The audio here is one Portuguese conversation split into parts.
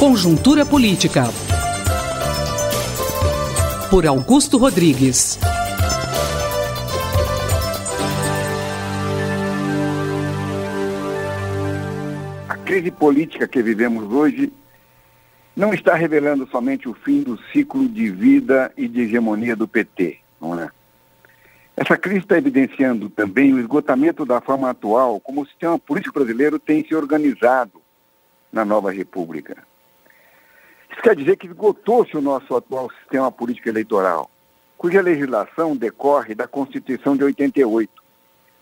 Conjuntura Política. Por Augusto Rodrigues. A crise política que vivemos hoje não está revelando somente o fim do ciclo de vida e de hegemonia do PT, não é? Essa crise está evidenciando também o esgotamento da forma atual como o sistema político brasileiro tem se organizado na nova república. Isso quer dizer que esgotou-se o nosso atual sistema político eleitoral, cuja legislação decorre da Constituição de 88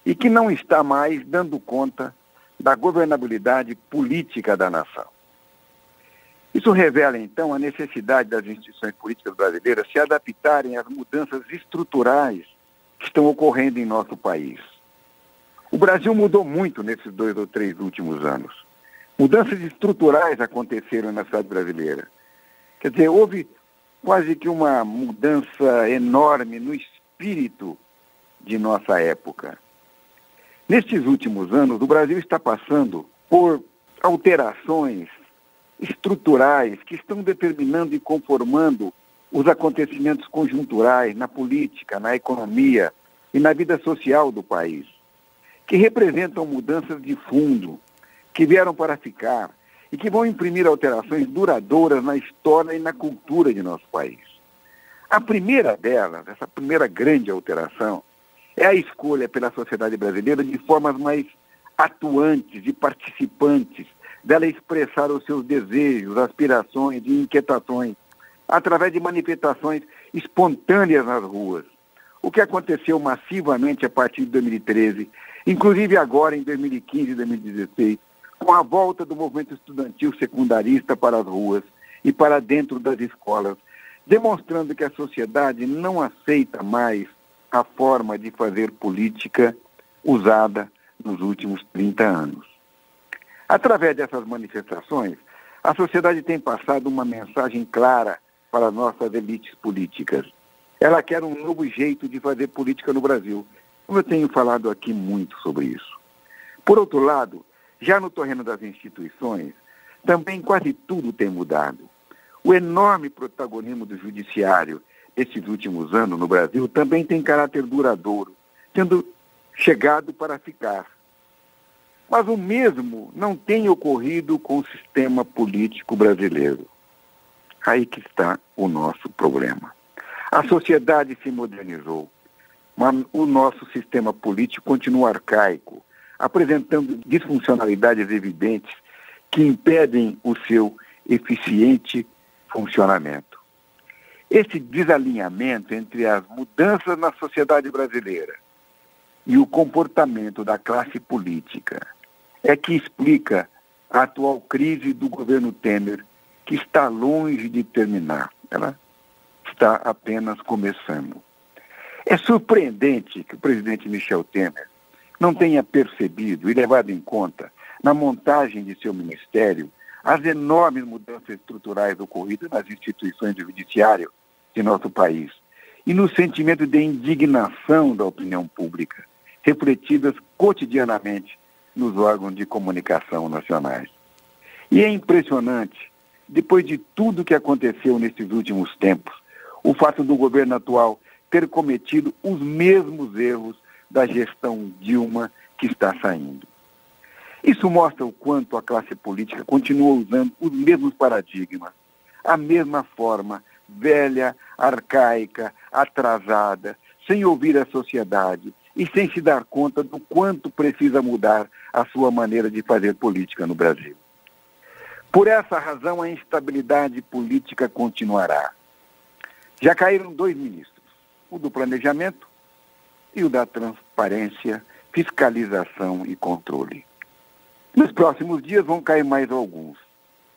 e que não está mais dando conta da governabilidade política da nação. Isso revela, então, a necessidade das instituições políticas brasileiras se adaptarem às mudanças estruturais que estão ocorrendo em nosso país. O Brasil mudou muito nesses dois ou três últimos anos. Mudanças estruturais aconteceram na cidade brasileira. Quer dizer, houve quase que uma mudança enorme no espírito de nossa época. Nestes últimos anos, o Brasil está passando por alterações estruturais que estão determinando e conformando os acontecimentos conjunturais na política, na economia e na vida social do país, que representam mudanças de fundo, que vieram para ficar e que vão imprimir alterações duradouras na história e na cultura de nosso país. A primeira delas, essa primeira grande alteração, é a escolha pela sociedade brasileira de formas mais atuantes e participantes dela expressar os seus desejos, aspirações e inquietações através de manifestações espontâneas nas ruas. O que aconteceu massivamente a partir de 2013, inclusive agora em 2015 e 2016, com a volta do movimento estudantil secundarista para as ruas e para dentro das escolas, demonstrando que a sociedade não aceita mais a forma de fazer política usada nos últimos 30 anos. Através dessas manifestações, a sociedade tem passado uma mensagem clara para nossas elites políticas. Ela quer um novo jeito de fazer política no Brasil. Eu tenho falado aqui muito sobre isso. Por outro lado, já no terreno das instituições, também quase tudo tem mudado. O enorme protagonismo do judiciário esses últimos anos no Brasil também tem caráter duradouro, tendo chegado para ficar. Mas o mesmo não tem ocorrido com o sistema político brasileiro. Aí que está o nosso problema. A sociedade se modernizou, mas o nosso sistema político continua arcaico, apresentando disfuncionalidades evidentes que impedem o seu eficiente funcionamento. Esse desalinhamento entre as mudanças na sociedade brasileira e o comportamento da classe política é que explica a atual crise do governo Temer, que está longe de terminar. Ela está apenas começando. É surpreendente que o presidente Michel Temer não tenha percebido e levado em conta, na montagem de seu ministério, as enormes mudanças estruturais ocorridas nas instituições do judiciário de nosso país e no sentimento de indignação da opinião pública, refletidas cotidianamente nos órgãos de comunicação nacionais. E é impressionante, depois de tudo que aconteceu nesses últimos tempos, o fato do governo atual ter cometido os mesmos erros da gestão Dilma que está saindo. Isso mostra o quanto a classe política continua usando os mesmos paradigmas, a mesma forma velha, arcaica, atrasada, sem ouvir a sociedade e sem se dar conta do quanto precisa mudar a sua maneira de fazer política no Brasil. Por essa razão, a instabilidade política continuará. Já caíram dois ministros, o do Planejamento e o da transparência, fiscalização e controle. Nos próximos dias vão cair mais alguns,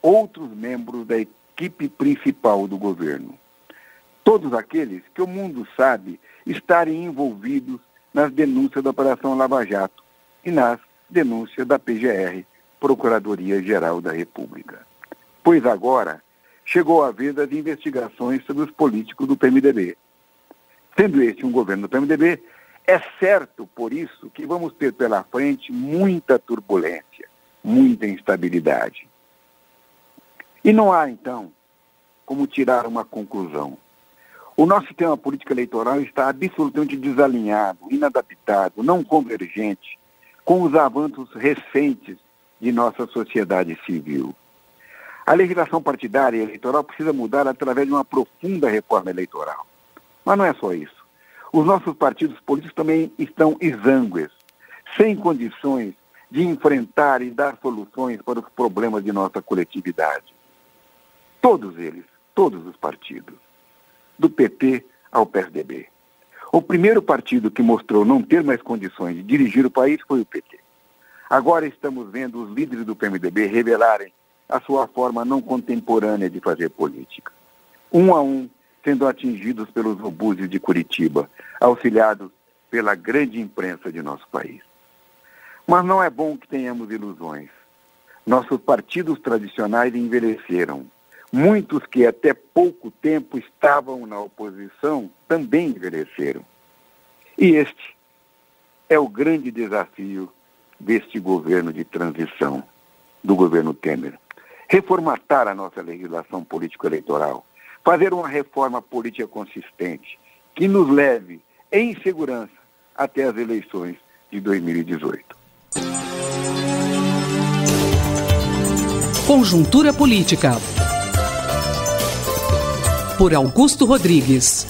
outros membros da equipe principal do governo. Todos aqueles que o mundo sabe estarem envolvidos nas denúncias da Operação Lava Jato e nas denúncias da PGR, Procuradoria-Geral da República. Pois agora chegou a vez das investigações sobre os políticos do PMDB. Sendo este um governo do PMDB, é certo, por isso, que vamos ter pela frente muita turbulência, muita instabilidade. E não há, então, como tirar uma conclusão. O nosso sistema político eleitoral está absolutamente desalinhado, inadaptado, não convergente com os avanços recentes de nossa sociedade civil. A legislação partidária e eleitoral precisa mudar através de uma profunda reforma eleitoral. Mas não é só isso. Os nossos partidos políticos também estão exângues, sem condições de enfrentar e dar soluções para os problemas de nossa coletividade. Todos eles, todos os partidos, do PT ao PSDB. O primeiro partido que mostrou não ter mais condições de dirigir o país foi o PT. Agora estamos vendo os líderes do PMDB revelarem a sua forma não contemporânea de fazer política. Um a um, sendo atingidos pelos obuses de Curitiba, auxiliados pela grande imprensa de nosso país. Mas não é bom que tenhamos ilusões. Nossos partidos tradicionais envelheceram. Muitos que até pouco tempo estavam na oposição também envelheceram. E este é o grande desafio deste governo de transição, do governo Temer. Reformatar a nossa legislação político-eleitoral, fazer uma reforma política consistente que nos leve em segurança até as eleições de 2018. Conjuntura Política. Por Augusto Rodrigues.